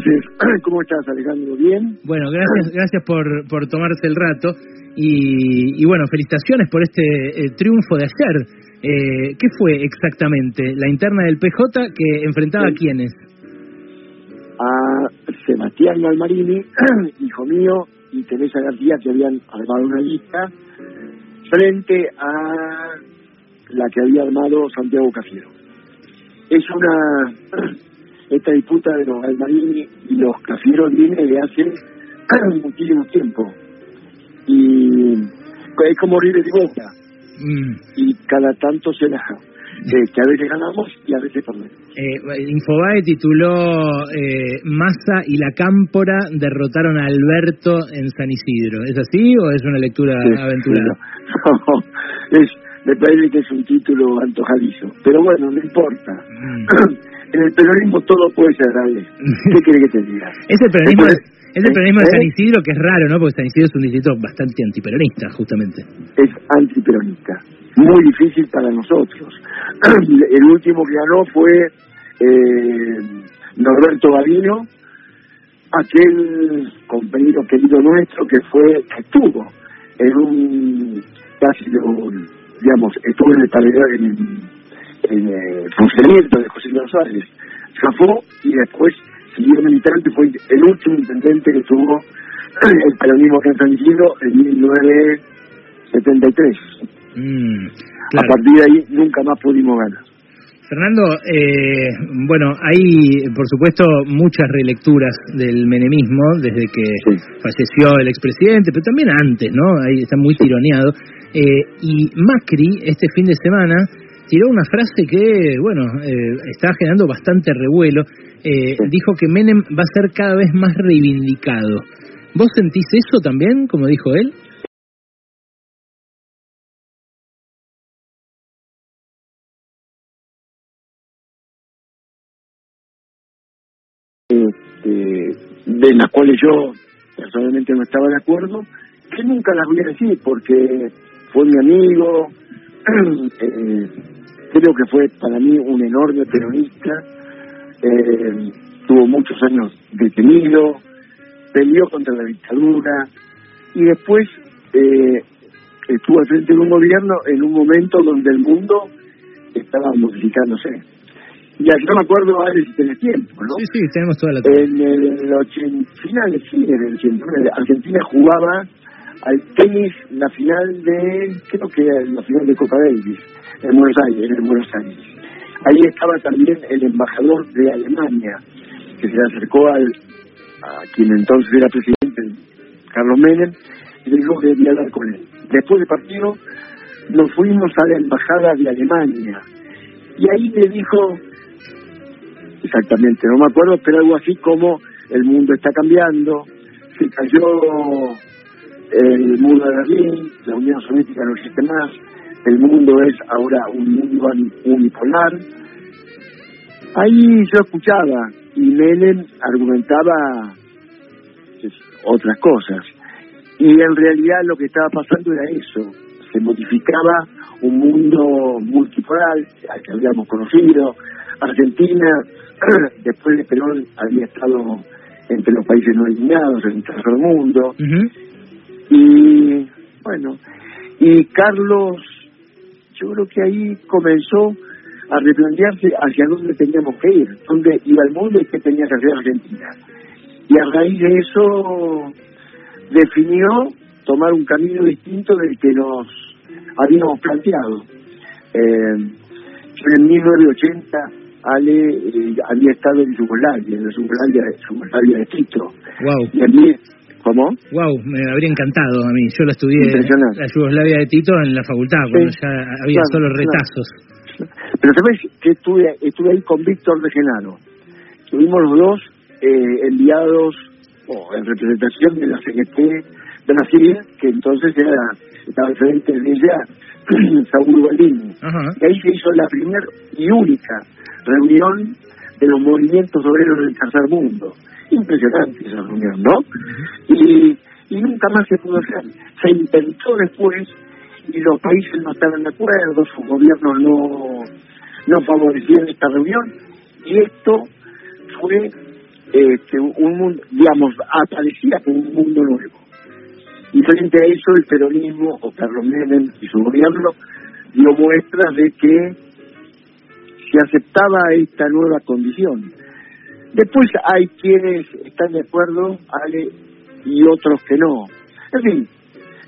¿Cómo estás, Alejandro? ¿Bien? Bueno, gracias, gracias por, por tomarse el rato y, bueno, felicitaciones por este eh, triunfo de ayer. Eh, ¿Qué fue exactamente? ¿La interna del PJ que enfrentaba a quiénes? A Sebastián Galmarini, hijo mío, y Teresa García, que habían armado una lista, frente a la que había armado Santiago Cafiero. Es una esta disputa de los Galmarini y los Cafieros viene de hace muchísimo tiempo. Y es como River y Boca. Mm. Y cada tanto se la... Eh, que a veces ganamos y a veces perdemos. Eh, Infobae tituló eh, Massa y la Cámpora derrotaron a Alberto en San Isidro. ¿Es así o es una lectura aventurada? es, me parece que es un título antojadizo. Pero bueno, no importa. Mm. en el peronismo todo puede ser grave. ¿Qué quiere que te diga? Es el peronismo, es el peronismo de ¿Eh? San Isidro que es raro, ¿no? Porque San Isidro es un distrito bastante antiperonista, justamente. Es antiperonista. Muy difícil para nosotros. El último que ganó fue eh, Norberto Gavino, aquel compañero querido nuestro que fue, que estuvo en un, casi, digamos, estuvo en el, en el eh, funcionamiento de José González. Zafó y después siguió militante, fue el último intendente que tuvo el peronismo que en en 1973. Mm, A partir de ahí nunca más pudimos ganar. Fernando, eh, bueno, hay por supuesto muchas relecturas del menemismo desde que falleció el expresidente, pero también antes, ¿no? Ahí está muy tironeado. Eh, y Macri, este fin de semana, tiró una frase que, bueno, eh, está generando bastante revuelo. Eh, dijo que Menem va a ser cada vez más reivindicado. ¿Vos sentís eso también, como dijo él? Este, de las cuales yo personalmente no estaba de acuerdo, que nunca las voy a decir porque fue mi amigo, eh, creo que fue para mí un enorme peronista, eh, tuvo muchos años detenido, peleó contra la dictadura y después eh, estuvo al frente de un gobierno en un momento donde el mundo estaba modificándose. Y aquí no me acuerdo, a ver si tenés tiempo, ¿no? Sí, sí, tenemos toda la En el 80, final, sí, en el 89, Argentina jugaba al tenis la final de, creo que la final de Copa Davis en Buenos Aires, en Buenos Aires. Ahí estaba también el embajador de Alemania, que se acercó al, a quien entonces era presidente, Carlos Menem, y le dijo que debía hablar con él. Después del partido nos fuimos a la embajada de Alemania y ahí le dijo, exactamente, no me acuerdo, pero algo así como el mundo está cambiando, se cayó el muro de Berlín, la Unión Soviética no existe más, el mundo es ahora un mundo unipolar. Ahí yo escuchaba y Menem argumentaba otras cosas. Y en realidad lo que estaba pasando era eso, se modificaba un mundo multipolar al que habíamos conocido. Argentina, después de Perón, había estado entre los países no alineados en el tercer mundo. Bueno, y Carlos yo creo que ahí comenzó a replantearse hacia dónde teníamos que ir, dónde iba el mundo y qué tenía que hacer Argentina. Y a raíz de eso definió tomar un camino distinto del que nos habíamos planteado. Eh, en 1980 Ale eh, había estado en Yugoslavia, en la Yugoslavia, Yugoslavia de Tito. Wow. Y a mí ¿Cómo? Wow, me habría encantado a mí. Yo lo estudié la Yugoslavia de Tito en la facultad, cuando ya había solo retazos. Pero sabes que estuve, estuve ahí con Víctor de Genaro. Estuvimos los dos eh, enviados en representación de la CGT de Brasil, que entonces era, estaba frente de ella Saúl. Y ahí se hizo la primera y única reunión de los movimientos obreros del tercer mundo impresionante esa reunión, ¿no? Y, nunca más se pudo hacer. Se intentó después y los países no estaban de acuerdo, sus gobiernos no, no favorecían esta reunión y esto fue este, un mundo, digamos, aparecía como un mundo nuevo. Y frente a eso el peronismo, o Carlos Menem y su gobierno, dio muestras de que se aceptaba esta nueva condición. Después hay quienes están de acuerdo, Ale, y otros que no. En fin,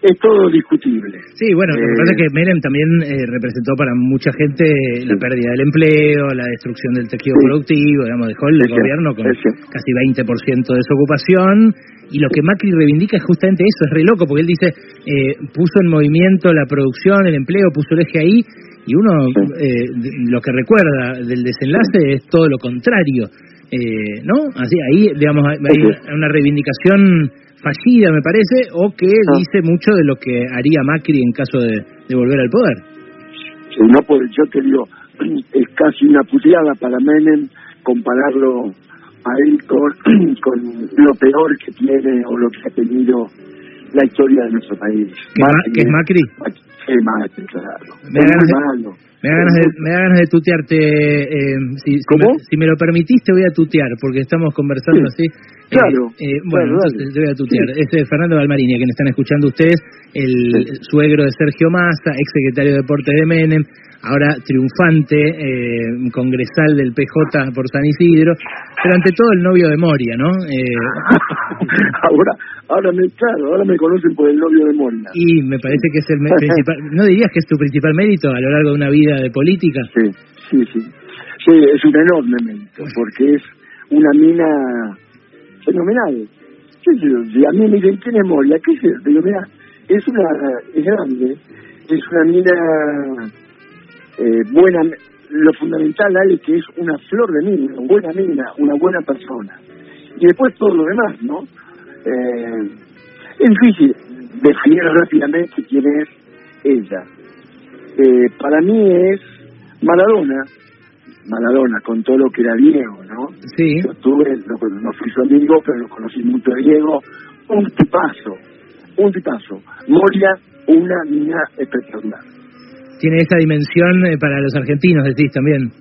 es todo discutible. Sí, bueno, lo que pasa es que eh, Menem también eh, representó para mucha gente la pérdida del empleo, la destrucción del tejido productivo, digamos, dejó el gobierno con casi 20% de desocupación. Y lo que Macri reivindica es justamente eso, es re loco, porque él dice, eh, puso en movimiento la producción, el empleo, puso el eje ahí, y uno lo que recuerda del desenlace es todo lo contrario. ¿No? Así, ahí, digamos, hay una reivindicación fallida, me parece, o que ah. dice mucho de lo que haría Macri en caso de, volver al poder. no, pues yo te digo, es casi una puteada para Menem compararlo a él con, con lo peor que tiene o lo que ha tenido la historia de nuestro país. ¿Que, es Macri? Sí, Macri, claro. Me da ganas de, me da ganas de tutearte. Eh, si, ¿Cómo? Si me, lo permitiste, voy a tutear, porque estamos conversando así. Claro. Eh, eh bueno, entonces te voy a tutear. Este es Fernando Balmarini, a quien están escuchando ustedes, el suegro de Sergio Massa, ex secretario de Deportes de Menem, ahora triunfante, eh, congresal del PJ por San Isidro, pero ante todo el novio de Moria, ¿no? Eh, ahora, ahora me, claro, ahora me conocen por el novio de Moria. Y me parece que es el principal, ¿no dirías que es tu principal mérito a lo largo de una vida de política? Sí, sí, sí. Sí, es un enorme mérito, porque es una mina fenomenal. Si a mí me dicen, ¿quién es Moria? ¿Qué es eso? Digo, mira, es una, es grande, es una mina eh, buena, lo fundamental es que es una flor de mina, una buena mina, una buena persona. Y después todo lo demás, ¿no? Eh, es difícil definir rápidamente quién es ella. Eh, para mí es Maradona, Maradona, con todo lo que era Diego, ¿no? Sí. Yo tuve, no, fui su amigo, pero lo conocí mucho a Diego. Un tipazo, un tipazo. Moria, una mina espectacular tiene esa dimensión eh, para los argentinos, decís también.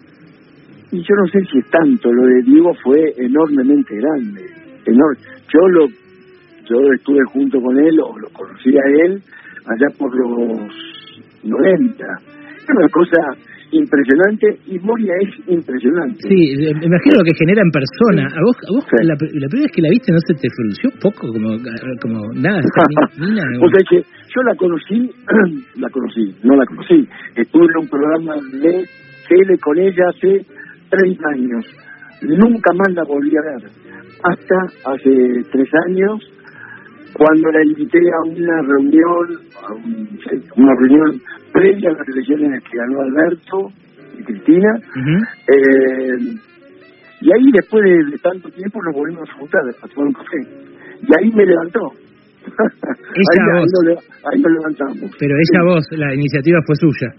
Y yo no sé si es tanto, lo de Diego fue enormemente grande. Enorme. Yo lo yo estuve junto con él, o lo conocí a él, allá por los 90. Es una cosa impresionante y Moria es impresionante. Sí, me imagino lo que genera en persona. ¿A vos, a vos la, primera vez que la viste no se te frunció poco? Como, como nada, o sea que yo la conocí, la conocí, no la conocí. Estuve en un programa de tele con ella hace 30 años. Nunca más la volví a ver. Hasta hace tres años, cuando la invité a una reunión, a una reunión previa a las elecciones que ganó Alberto y Cristina. eh, y ahí, después de, tanto tiempo, nos volvimos a juntar a tomar un café. Y ahí me levantó. Ella ahí, voz. Ahí, nos, levantamos. Pero ella voz, la iniciativa fue suya.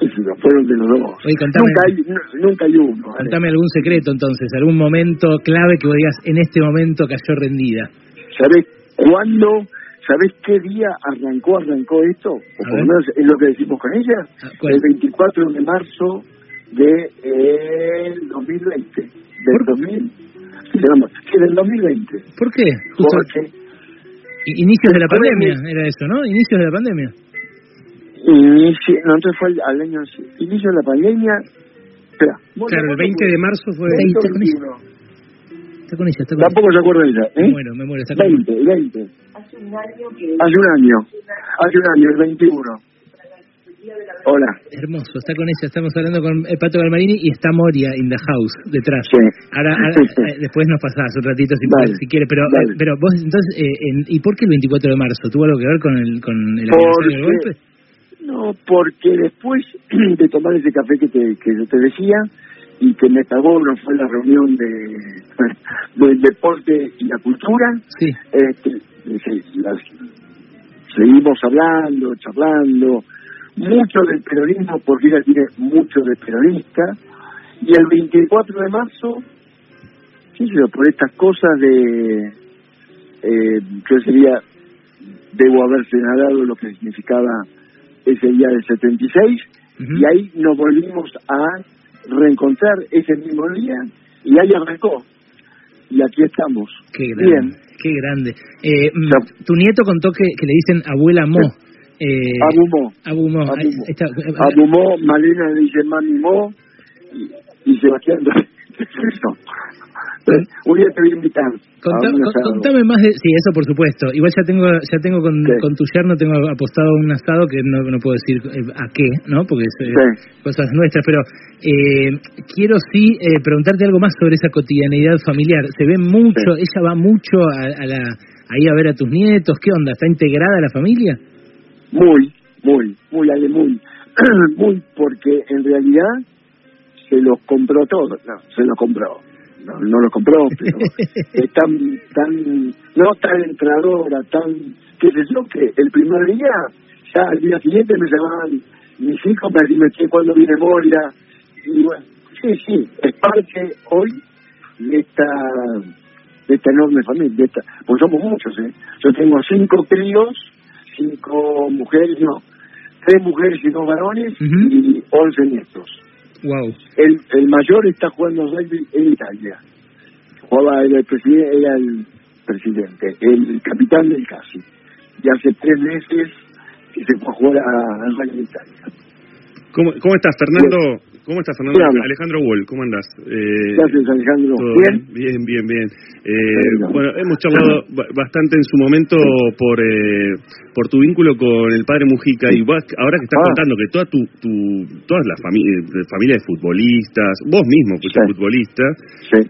Sí, sí, fueron de los dos. nunca, hay, nunca hay uno. Contame algún secreto entonces, algún momento clave que vos digas, en este momento cayó rendida. ¿Sabés cuándo ¿Sabés qué día arrancó arrancó esto? O por lo menos es lo que decimos con ella. Ah, el 24 de marzo de eh, 2020. Del 2000. Sí, del 2020. ¿Por qué? Porque Inicios de la pandemia, era eso, ¿no? Inicios de la pandemia. Inicio, no, entonces fue al, año... Inicio de la pandemia... Espera. Claro, el 20 de marzo fue... 20, con ella, Tampoco se acuerda de ella, ¿eh? Me muero, me muero. 20, 20. Hace un año que... Hace un año. Hace un año, el 21. Hola. Hermoso, está con ella. Estamos hablando con el Pato Galmarini y está Moria in the house detrás. Sí. Ahora, eh, después nos pasás un ratito si, vale, si quiere, pero eh, pero vos entonces, eh, en, ¿y por qué el 24 de marzo? ¿Tuvo algo que ver con el con el porque, del golpe? No, porque después de tomar ese café que, te, que yo te decía, y que me pagó no fue la reunión de del deporte y la cultura. Sí. este, seguimos hablando charlando mucho del peronismo porque ella tiene mucho de peronista y el 24 de marzo sí por estas cosas de eh, yo sería debo haber señalado lo que significaba ese día del 76 y ahí nos volvimos a reencontrar ese mismo día y ahí arrancó. aquí estamos. Qué grande. Bien. Qué grande. Eh, mm, tu nieto contó que, que le dicen abuela Mo. Eh, Abumó. Abumó. Abumó. Malena le dice mami Mo y, y Sebastián un día te voy a invitar. contame más de... Sí, eso por supuesto. Igual ya tengo ya tengo con, con tu yerno, tengo apostado un asado que no, no puedo decir eh, a qué, ¿no? Porque es eh, cosas nuestras, pero eh, quiero sí eh, preguntarte algo más sobre esa cotidianidad familiar. Se ve mucho, ella va mucho a, la ahí a ver a tus nietos, ¿qué onda? ¿Está integrada la familia? Muy, muy, muy, Ale, muy, muy, porque en realidad se los compró todo, no, se los compró no, no lo compró, pero es tan, tan, no tan entrenadora, tan, qué sé yo, que el primer día, ya al día siguiente me llamaban mis hijos me decían que cuando viene Moria, y bueno, sí, sí, es parte hoy de esta, de esta enorme familia, de esta, pues somos muchos, ¿eh? Yo tengo cinco críos, cinco mujeres, no, tres mujeres y dos varones y once nietos. Wow. El, el mayor está jugando rugby en Italia. Jugaba el presidente, era el presidente, el capitán del CASI. Y hace tres meses que se fue a jugar a, rugby en Italia. ¿Cómo, cómo estás, Fernando? ¿Cómo estás, Fernando? Alejandro Wall, ¿cómo andás? Eh, Gracias, Alejandro. ¿Bien? Bien, bien, bien. Eh, bueno, hemos charlado bastante en su momento por eh, por tu vínculo con el padre Mujica y ahora que estás ah. contando que toda tu, tu todas las familias eh, familia de futbolistas, vos mismo fuiste futbolista,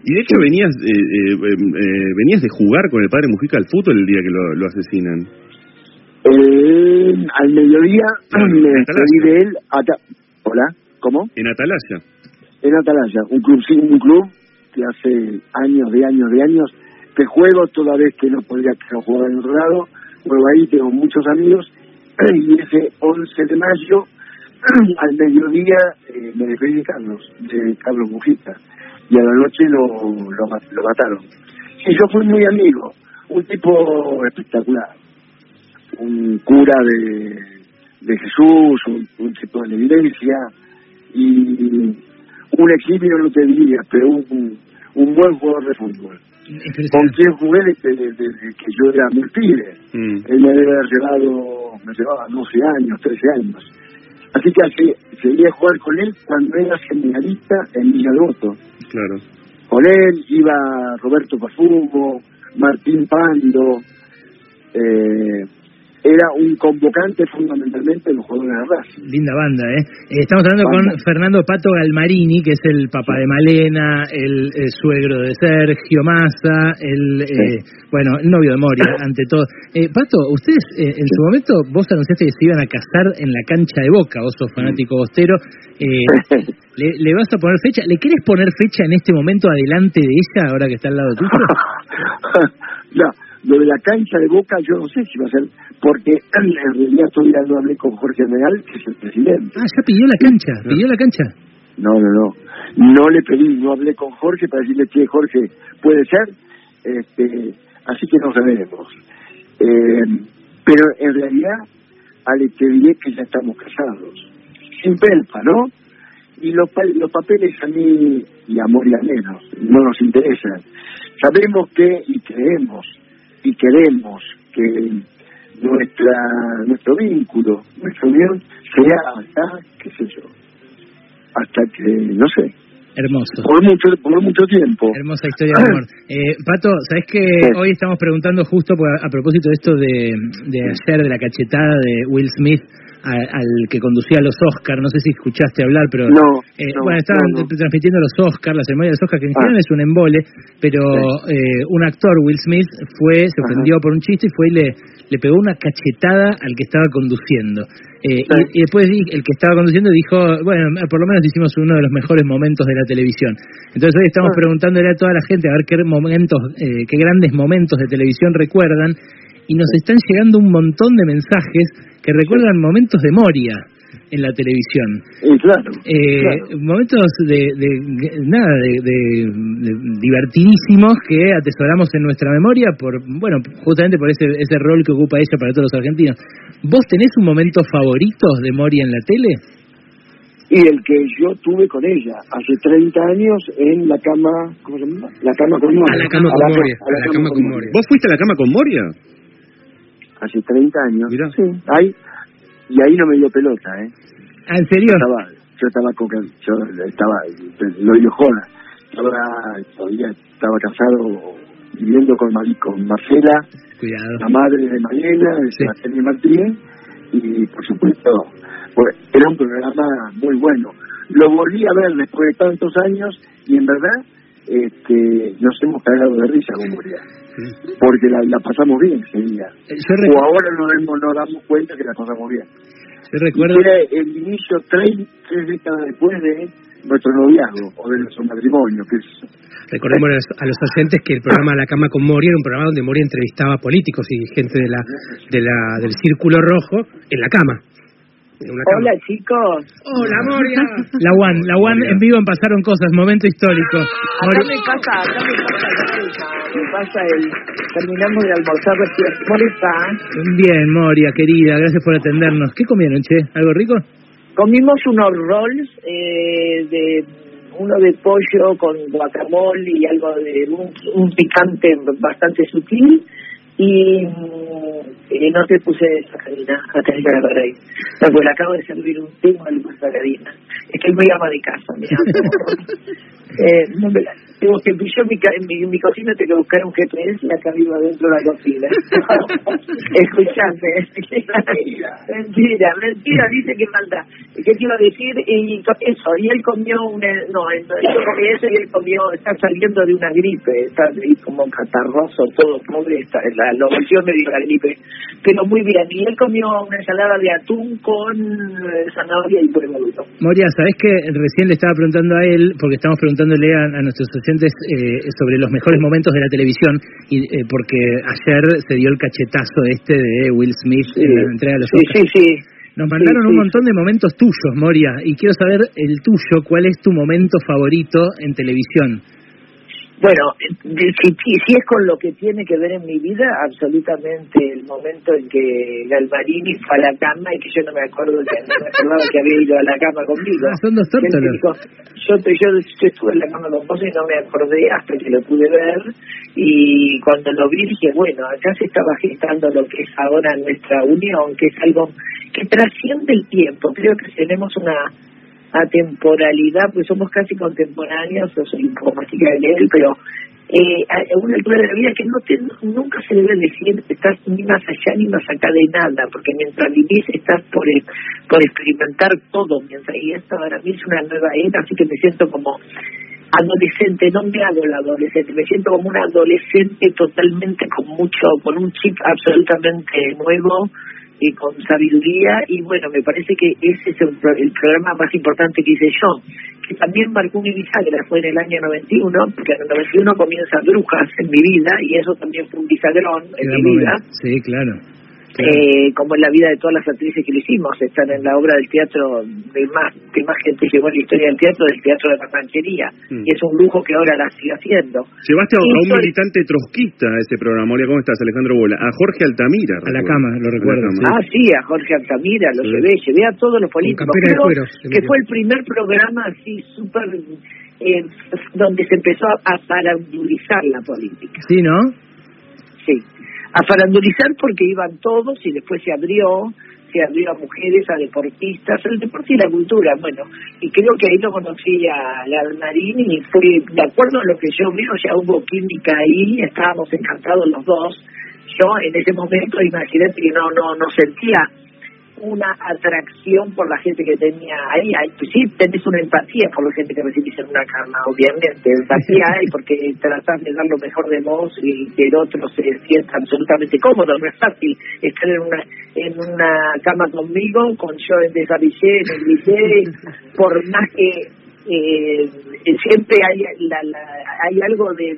y de hecho venías eh, venías de jugar con el padre Mujica al fútbol el día que lo, lo asesinan. al mediodía me despedí de él. Hola. ¿Cómo? En Atalaya. En Atalaya, un club, sí, un club que hace años, de años, de años, que juego toda vez que no podría jugara en otro lado, juego ahí, tengo muchos amigos, y ese 11 de mayo, al mediodía, eh, me despedí de Carlos, de Carlos Mujica, y a la noche lo, lo, mataron. Y yo fui muy amigo, un tipo espectacular, un cura de, de Jesús, un, un tipo de la iglesia, y un eximio no te diría, pero un, un buen jugador de fútbol. Con quien jugué desde, que yo era muy pibe. Mm. Él me había llevado, me llevaba 12 años, 13 años. Así que así, seguía a jugar con él cuando era seminarista en Villalobos. Claro. Con él iba Roberto Pafumo, Martín Pando, eh, era un convocante fundamentalmente en los juegos de raza. Linda banda, ¿eh? ¿eh? Estamos hablando con Fernando Pato Galmarini, que es el papá de Malena, el, suegro de Sergio Massa, el, eh, bueno, el novio de Moria, ante todo. Eh, Pato, ustedes en su momento, vos anunciaste que se iban a casar en la cancha de Boca, vos sos fanático bostero. ¿le, ¿Le vas a poner fecha? ¿Le querés poner fecha en este momento adelante de ella, ahora que está al lado tuyo? no lo de la cancha de Boca yo no sé si va a ser, porque en realidad todavía no hablé con Jorge Real, que es el presidente. Ah, ya pidió la cancha, pidió la cancha. No, no, no. No le pedí, no hablé con Jorge para decirle que Jorge puede ser, este, así que no sabemos. Eh, pero en realidad, Ale, te diré que ya estamos casados. Sin pelpa, ¿no? Y los, los papeles a mí, y a Moria menos, no nos interesan. Sabemos que, y creemos, y queremos que nuestra nuestro vínculo, nuestra unión sea hasta, qué sé yo, hasta que, no sé, Hermoso. Por mucho, por mucho tiempo. Hermosa historia de amor. Eh, Pato, ¿sabes que hoy estamos preguntando justo a, propósito de esto de, de ayer, de la cachetada de Will Smith al que conducía los Oscars, no sé si escuchaste hablar, pero eh, bueno, estaban transmitiendo los Oscars, la ceremonia de los Oscars, que en general ah. es un embole, pero eh, un actor, Will Smith, fue, se ofendió por un chiste y fue y le, le pegó una cachetada al que estaba conduciendo. Eh, y, después el que estaba conduciendo dijo, bueno, por lo menos hicimos uno de los mejores momentos de la televisión. Entonces hoy estamos ah. preguntándole a toda la gente a ver qué momentos, qué grandes momentos de televisión recuerdan y nos están llegando un montón de mensajes que recuerdan momentos de Moria en la televisión. claro, eh, Momentos de, nada, de, divertidísimos que atesoramos en nuestra memoria por, bueno, justamente por ese, ese rol que ocupa ella para todos los argentinos. ¿Vos tenés un momento favorito de Moria en la tele? y el que yo tuve con ella hace 30 años en la cama, ¿cómo se llama? Cama con Moria. A la, cama, con Moria. ¿Vos fuiste a la cama con Moria? Hace 30 años. Mirá. Sí, ahí, y ahí no me dio pelota, ¿eh? Ah, ¿En serio? Yo estaba, yo estaba, con, yo estaba, lo dio joda. todavía estaba casado viviendo con, con Marcela, Cuidado. la madre de Mariela, de Sebastián Martínez, y por supuesto pues, era un programa muy bueno. Lo volví a ver después de tantos años y en verdad este, nos hemos cagado de risa con Moria. Porque la, pasamos bien ese día. Eh, o ahora nos, nos damos cuenta que la pasamos bien. Recuerdo... Era el inicio tres, tres décadas después de nuestro noviazgo o de nuestro matrimonio. que Recordemos a los oyentes que el programa La Cama con Moria era un programa donde Moria entrevistaba políticos y gente de la, de la, del Círculo Rojo en la cama. Hola chicos. Hola Moria. La One, la One en vivo en Pasaron Cosas, momento histórico. Acá me pasa, acá me pasa, me pasa el, terminamos de almorzar ¿Cómo está? Bien, Moria, querida, gracias por atendernos. ¿Qué comieron, che? ¿Algo rico? Comimos unos rolls eh, de uno de pollo con guacamole y algo de un, picante bastante sutil y eh, no te puse sacarina a tener que agarrar ahí. Pues le acabo de servir un tema de sacarina. Es que él me llama de casa, mira. eh, no me la, tengo que yo en mi, en mi, cocina tengo que buscar un GPS y acá vivo dentro de la cocina. Escuchame. mentira, mentira, dice que manda. ¿Qué te iba a decir? Y eso, y él comió una, no, yo comí eso y él comió, está saliendo de una gripe, está ahí como catarroso, todo pobre, está, la, la me dio la gripe, pero muy bien. Y él comió una ensalada de atún con eh, zanahoria y huevo. Moria, ¿sabés que recién le estaba preguntando a él, porque estamos preguntándole a, a nuestros eh, sobre los mejores momentos de la televisión, y eh, porque ayer se dio el cachetazo este de Will Smith en la entrega de los sí, Sí, sí. Nos mandaron un montón de momentos tuyos, Moria, y quiero saber el tuyo, ¿cuál es tu momento favorito en televisión? Bueno, si, si, es con lo que tiene que ver en mi vida, absolutamente el momento en que Galvarini fue a la cama y que yo no me acuerdo que, no me acordaba que había ido a la cama conmigo. Ah, son dos yo, yo, estuve en la cama con vos y no me acordé hasta que lo pude ver y cuando lo vi dije, bueno, acá se estaba gestando lo que es ahora nuestra unión, que es algo que trasciende el tiempo. Creo que tenemos una a temporalidad, pues somos casi contemporáneos, yo soy un poco más chica de él, pero eh, a una altura de la vida que no te, nunca se debe decir que estás ni más allá ni más acá de nada, porque mientras vivís estás por, por experimentar todo, mientras y esto para mí es una nueva era, así que me siento como adolescente, no me hago la adolescente, me siento como una adolescente totalmente con mucho, con un chip absolutamente nuevo, y con sabiduría y bueno, me parece que ese es el, programa más importante que hice yo, que también marcó mi bisagra, fue en el año 91, porque en el 91 comienza Brujas en mi vida y eso también fue un bisagrón en mi vida. Sí, claro eh, como en la vida de todas las actrices que lo hicimos, están en la obra del teatro de más, que más gente llevó en la historia del teatro, del teatro de la ranchería, mm. y es un lujo que ahora la sigue haciendo. Llevaste a, un militante trotskista a ese programa, ¿cómo estás Alejandro Bola? A Jorge Altamira. A la cama, lo recuerdo. Ah, sí, a Jorge Altamira, lo llevé, llevé a todos los políticos. que fue el primer programa así súper... Eh, donde se empezó a, a la política. Sí, ¿no? Sí, a farandulizar porque iban todos y después se abrió, se abrió a mujeres, a deportistas, el deporte y la cultura, bueno, y creo que ahí lo conocí a Marín y fue, de acuerdo a lo que yo veo, ya hubo química ahí, estábamos encantados los dos, yo en ese momento imagínate que no, no, no sentía una atracción por la gente que tenía ahí. Pues sí, tenés una empatía por la gente que recibís en una cama, obviamente. Empatía hay porque tratás de dar lo mejor de vos y que el otro se sienta absolutamente cómodo. No es fácil estar en una en una cama conmigo, con yo en desabillé, en el por más que eh, siempre hay la, hay algo de,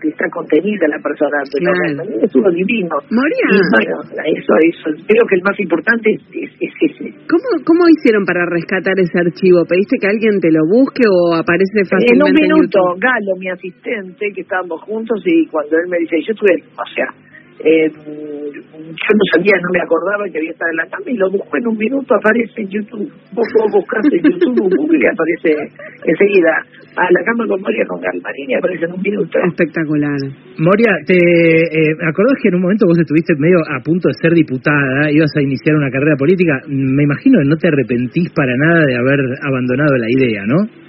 que está contenida en la persona pero es uno divino. Moria bueno eso eso creo que el más importante es, es, ese. ¿Cómo, ¿Cómo hicieron para rescatar ese archivo? ¿Pediste que alguien te lo busque o aparece fácilmente en un minuto Galo mi asistente que estábamos juntos y cuando él me dice yo tuve o sea Eh, yo no sabía, no me acordaba que había estado en la cama y lo busco en un minuto, aparece en YouTube. Vos buscaste en YouTube, Google y aparece enseguida. A la cama con Moria con Galmarini aparece en un minuto. Espectacular. Moria, ¿te eh, acordás que en un momento vos estuviste medio a punto de ser diputada, ibas a iniciar una carrera política? Me imagino que no te arrepentís para nada de haber abandonado la idea, ¿no?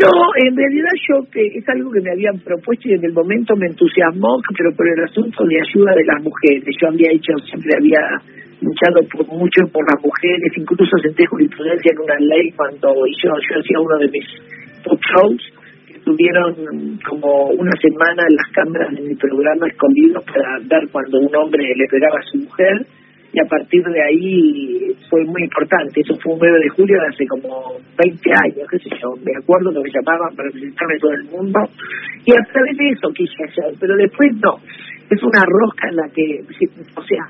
No, en realidad yo que es algo que me habían propuesto y en el momento me entusiasmó, pero por el asunto de ayuda de las mujeres. Yo había hecho, siempre había luchado por mucho por las mujeres, incluso senté jurisprudencia en una ley cuando yo, yo hacía uno de mis top shows, que estuvieron como una semana en las cámaras de mi programa escondidos para ver cuando un hombre le pegaba a su mujer y a partir de ahí fue muy importante. Eso fue un 9 de julio de hace como 20 años, qué sé yo. Me acuerdo que me llamaban para presentarme todo el mundo y a través de eso quise hacer, pero después no. Es una rosca en la que, o sea,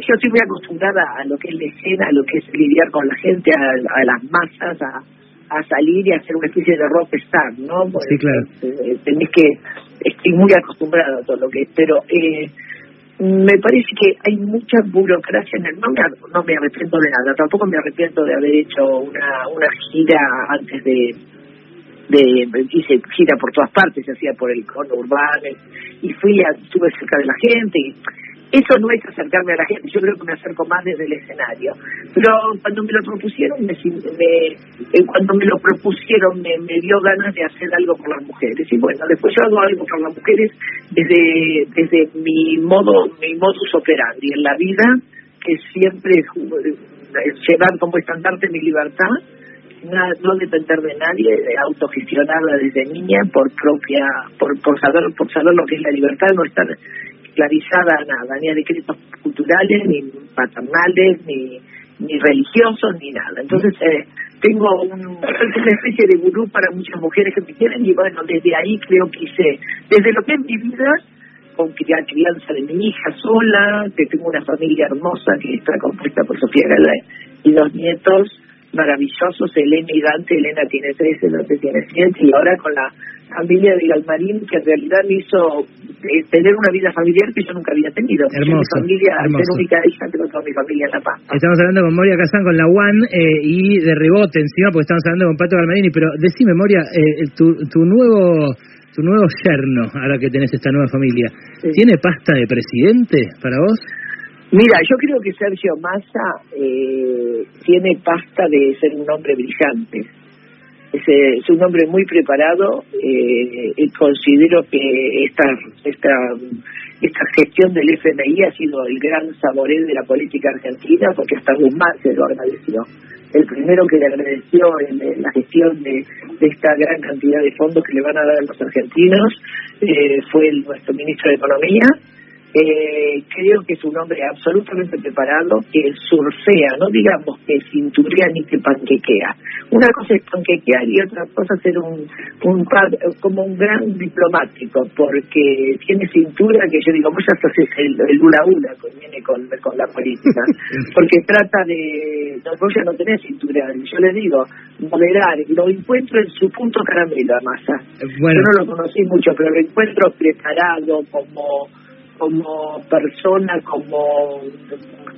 yo estoy muy acostumbrada a lo que es la escena, a lo que es lidiar con la gente, a, las masas, a, a salir y hacer una especie de rock star, ¿no? sí, claro. Eh, tenés que, estoy muy acostumbrada a todo lo que es, pero eh, me parece que hay mucha burocracia en el no me, no me arrepiento de nada. Tampoco me arrepiento de haber hecho una una gira antes de de hice gira por todas partes hacía por el cono urbano y fui estuve cerca de la gente y eso no es acercarme a la gente, yo creo que me acerco más desde el escenario. Pero cuando me lo propusieron, me, eh, cuando me lo propusieron me, me, dio ganas de hacer algo por las mujeres. Y bueno, después yo hago algo por las mujeres desde desde mi modo mi modus operandi en la vida, que siempre es llevar como estandarte mi libertad no depender de nadie, autogestionarla desde niña por propia, por, por saber, por saber lo que es la libertad, no estar esclavizada nada, ni a decretos culturales, ni paternales, ni, ni religiosos, ni nada. Entonces, eh, tengo un, una especie de gurú para muchas mujeres que me quieren y bueno, desde ahí creo que hice, desde lo que es mi vida, con la crianza de mi hija sola, que tengo una familia hermosa que está compuesta por Sofía Gala y dos nietos maravillosos, Elena y Dante, Elena tiene 13, Dante tiene 7 y ahora con la familia de Galmarín que en realidad me hizo eh, tener una vida familiar que yo nunca había tenido. Hermoso, mi familia, hermoso. única hija, tengo toda mi familia en La Paz. Estamos hablando con Moria Kazán, con la UAN, eh, y de rebote encima, porque estamos hablando con Pato Galmarini, pero decime, Moria, eh, tu, tu nuevo tu nuevo yerno, ahora que tenés esta nueva familia, ¿tiene pasta de presidente para vos? Mira, yo creo que Sergio Massa eh, tiene pasta de ser un hombre brillante es, un hombre muy preparado eh, y considero que esta, esta, esta gestión del FMI ha sido el gran saboré de la política argentina porque hasta Guzmán se lo agradeció. El primero que le agradeció en, la gestión de, esta gran cantidad de fondos que le van a dar a los argentinos eh, fue nuestro ministro de Economía, eh, creo que es un hombre absolutamente preparado que surfea, no digamos que cinturea ni que panquequea. Una cosa es panquequear y otra cosa ser un, un como un gran diplomático, porque tiene cintura que yo digo, pues hasta es el, el hula hula que viene con, con la política, porque trata de, no, vos ya no tenés cintura, yo le digo, moderar, lo encuentro en su punto caramelo a Massa. Yo no lo conocí mucho, pero lo encuentro preparado como como persona, como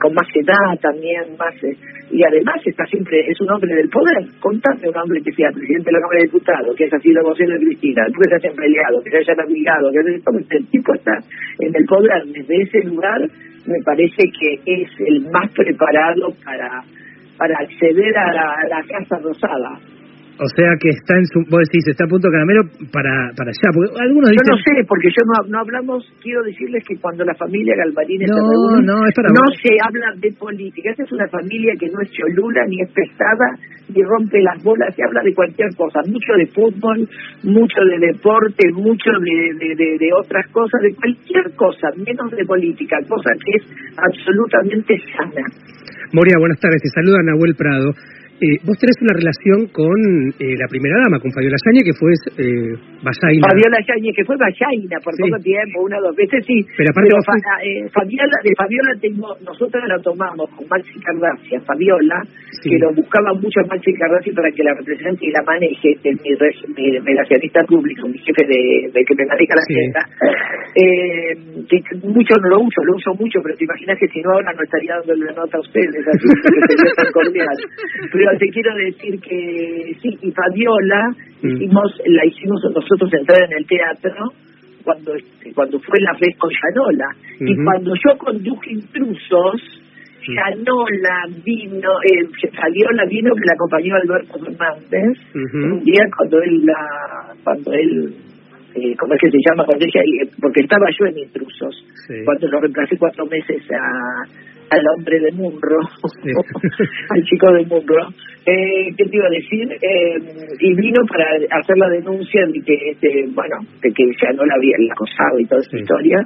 con más edad también, más eh, y además está siempre, es un hombre del poder. Contame un hombre que sea presidente de la Cámara de Diputados, que haya sido vocero de Cristina, que se hayan peleado, que se hayan amigado, que el tipo está en el poder. Desde ese lugar me parece que es el más preparado para para acceder a la Casa Rosada o sea que está en su, vos decís, está a punto caramelo para, para allá. Porque algunos Yo no sé, porque yo no, no hablamos, quiero decirles que cuando la familia Galvarín no, se no, es para no se habla de política. Esta es una familia que no es cholula, ni es pesada, ni rompe las bolas, se habla de cualquier cosa. Mucho de fútbol, mucho de deporte, mucho de, de, de, de otras cosas, de cualquier cosa, menos de política, cosa que es absolutamente sana. Moria, buenas tardes. Te saluda Nahuel Prado. Eh, vos tenés una relación con eh, la primera dama, con Fabiola Yañez, que fue eh, Fabiola Yañez, que fue Vallaina por poco tiempo, una o dos veces, sí. Pero aparte eh, Fabiola, de Fabiola tengo, nosotros la tomamos con Maxi Cardassia, Fabiola, que lo buscaba mucho a Maxi Cardassia para que la represente y la maneje, es mi, mi relacionista público, mi jefe de, de que me maneja la agenda. Eh, que mucho no lo uso, lo uso mucho, pero te imaginas que si no ahora no estaría dándole nota a ustedes, así que sería tan cordial. Pero te quiero decir que sí, y Fabiola mm. hicimos, la hicimos nosotros entrar en el teatro cuando este, cuando fue la vez con Yanola. Y cuando yo conduje intrusos, Yanola vino, eh, Fabiola vino que la acompañó Alberto Fernández, un día cuando él la, cuando él eh, ¿cómo es que se llama? Cuando ella, eh, porque estaba yo en intrusos, cuando lo reemplacé cuatro meses a, al hombre de Munro, al chico de Munro. Eh, ¿Qué te iba a decir? Eh, y vino para hacer la denuncia de que, este, bueno, de que ya no la había acosado y toda esa historia.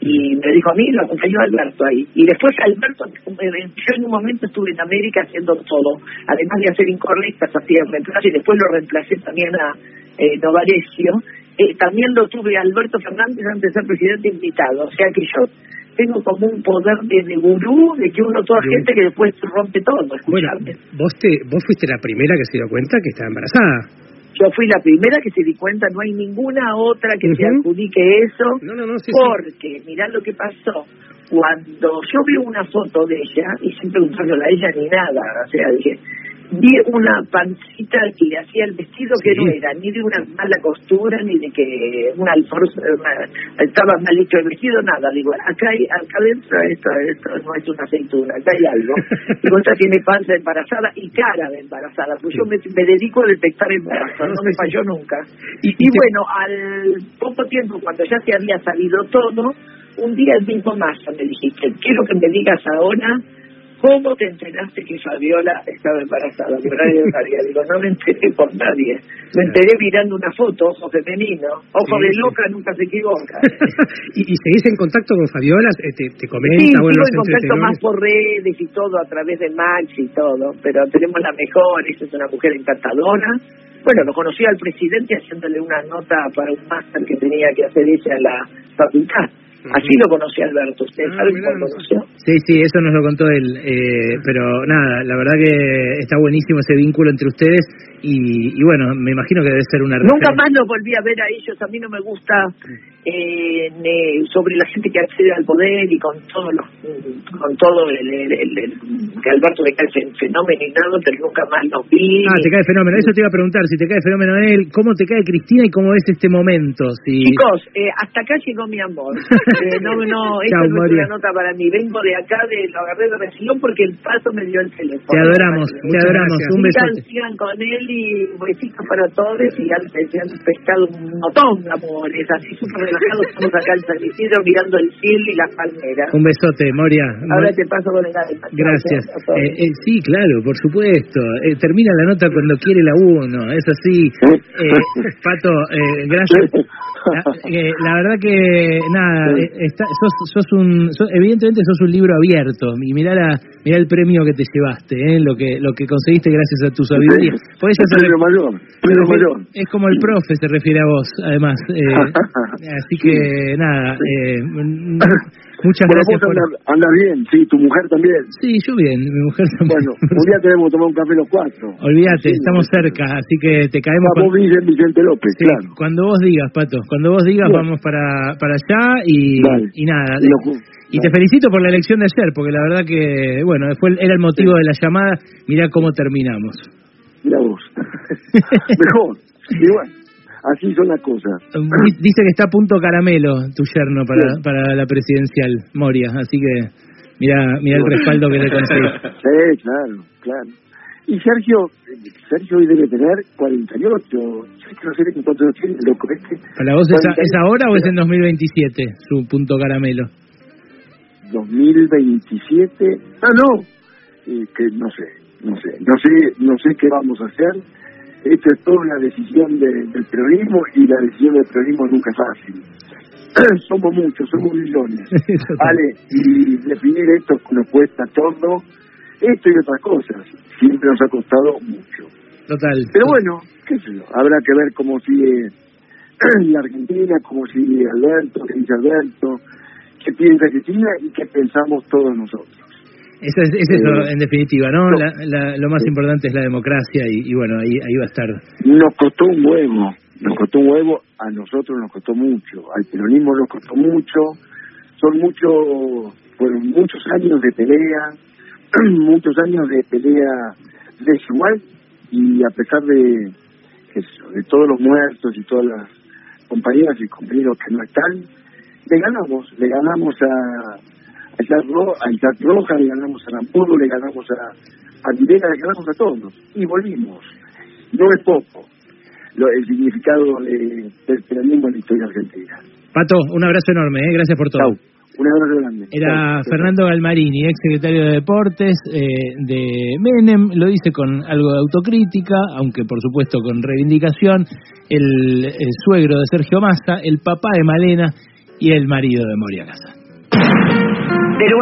Y me dijo a mí, lo acompañó Alberto ahí. Y después Alberto, yo en un momento estuve en América haciendo todo. Además de hacer incorrectas, hacía reemplazo y después lo reemplacé también a eh, Novarecio. Eh, también lo tuve a Alberto Fernández antes de ser presidente invitado. O sea que yo tengo como un poder de, gurú, de que uno, toda gente que después rompe todo. Bueno, vos, te, vos fuiste la primera que se dio cuenta que estaba embarazada. Yo fui la primera que se di cuenta, no hay ninguna otra que se adjudique eso, no, no, no, porque mirá lo que pasó. Cuando yo vi una foto de ella, y sin preguntándole a ella ni nada, o sea, dije, vi una pancita que le hacía el vestido que no era ni de una mala costura ni de que una alforza estaba mal hecho el vestido nada. Digo acá hay, acá adentro esto esto no es una aceituna acá hay algo digo esta tiene panza embarazada y cara de embarazada pues yo me, dedico a detectar embarazo no me falló nunca. Y, bueno al poco tiempo cuando ya se había salido todo un día el mismo Massa me dijiste quiero que me digas ahora ¿Cómo te enteraste que Fabiola estaba embarazada? nadie sabía. Digo, no me enteré por nadie. Me enteré mirando una foto, ojo femenino. Ojo de loca nunca se equivoca. ¿Y, ¿Y, seguís en contacto con Fabiola? Eh, ¿Te, te comenta? Sí, bueno, en contacto más por redes y todo, a través de Max y todo. Pero tenemos la mejor, ella es una mujer encantadora. Bueno, lo conocí al presidente haciéndole una nota para un máster que tenía que hacer ella en la facultad. Así lo conocí Alberto. ¿Usted ah, sabe cómo lo conoció? Sí, sí, eso nos lo contó él. Eh, pero nada, la verdad que está buenísimo ese vínculo entre ustedes y, y bueno, me imagino que debe ser una... Nunca más lo volví a ver a ellos. A mí no me gusta eh, sobre la gente que accede al poder y con todo los, con todo el, que Alberto le cae fenómeno y nada, pero nunca más lo vi. Ah, te cae fenómeno. Eso te iba a preguntar, si te cae fenómeno él, ¿cómo te cae Cristina y cómo es este momento? Si... Chicos, eh, hasta acá llegó mi amor. Eh, no, no, esta no es una nota para mí. Vengo de acá, de lo agarré de recién porque el paso me dio el teléfono. Te adoramos, te adoramos. Un beso. Sigan, con él y besitos para todos y han pescado un montón de amores, así súper relajados. Estamos acá en San Isidro mirando el cielo y las palmeras. Un besote, Moria. Ahora te paso con el Gracias. Eh, eh, sí, claro, por supuesto. Eh, termina la nota cuando quiere la uno, es así. Pato, gracias. Eh, la, verdad que nada, eh, sos, sos un, evidentemente sos un libro abierto y mirá la, mirá el premio que te llevaste, ¿eh? lo que lo que conseguiste gracias a tu sabiduría. Es como el profe se refiere a vos, además. Eh, así que nada, eh, Muchas gracias. por... andar, bien, sí, tu mujer también. Sí, yo bien, mi mujer también. Bueno, un día tenemos que tomar un café los cuatro. Olvídate, estamos cerca, así que te caemos. Ah, vos vos Vicente López, claro. Cuando vos digas, Pato, cuando vos digas, vamos para, para allá y, y nada. Y, te felicito por la elección de ayer, porque la verdad que, bueno, fue, era el motivo de la llamada. Mirá cómo terminamos. Mira vos. Mejor. Bueno. Así son las cosas. Dice que está a punto caramelo tu yerno para, para la presidencial, Moria, así que mira mira el respaldo que le conseguí. Sí, claro, claro. Y Sergio, Sergio hoy debe tener 48. Yo no sé cuántos años tiene, loco este. ¿Para vos es, es, ahora o es en 2027 su punto caramelo? 2027. Ah, no. Eh, que no sé, no sé, no sé, no sé qué vamos a hacer esto es toda una decisión del peronismo y la decisión del peronismo nunca es fácil. somos muchos, somos millones. vale, y definir esto nos cuesta todo esto y otras cosas. Siempre nos ha costado mucho. Total. Pero bueno, qué sé yo, habrá que ver cómo sigue la Argentina, cómo sigue Alberto, qué dice Alberto, qué piensa Cristina y qué pensamos todos nosotros. Eso es, es eso, en definitiva, ¿no? La, la, lo más importante es la democracia y, y bueno, ahí, ahí va a estar. Nos costó un huevo, nos costó un huevo, a nosotros nos costó mucho, al peronismo nos costó mucho, son muchos, fueron muchos años de pelea, muchos años de pelea desigual y a pesar de, de todos los muertos y todas las compañeras y compañeros que no están, le ganamos, le ganamos a a Isaac Roja, le ganamos a Rampuro, le ganamos a, a le ganamos a todos. Y volvimos. No es poco lo, el significado del peronismo en la historia argentina. Pato, un abrazo enorme, ¿eh? gracias por todo. Un abrazo grande. Era Fernando Galmarini, ex secretario de Deportes eh, de Menem, lo dice con algo de autocrítica, aunque por supuesto con reivindicación, el, el suegro de Sergio Massa, el papá de Malena y el marido de Moria Casa. De lunes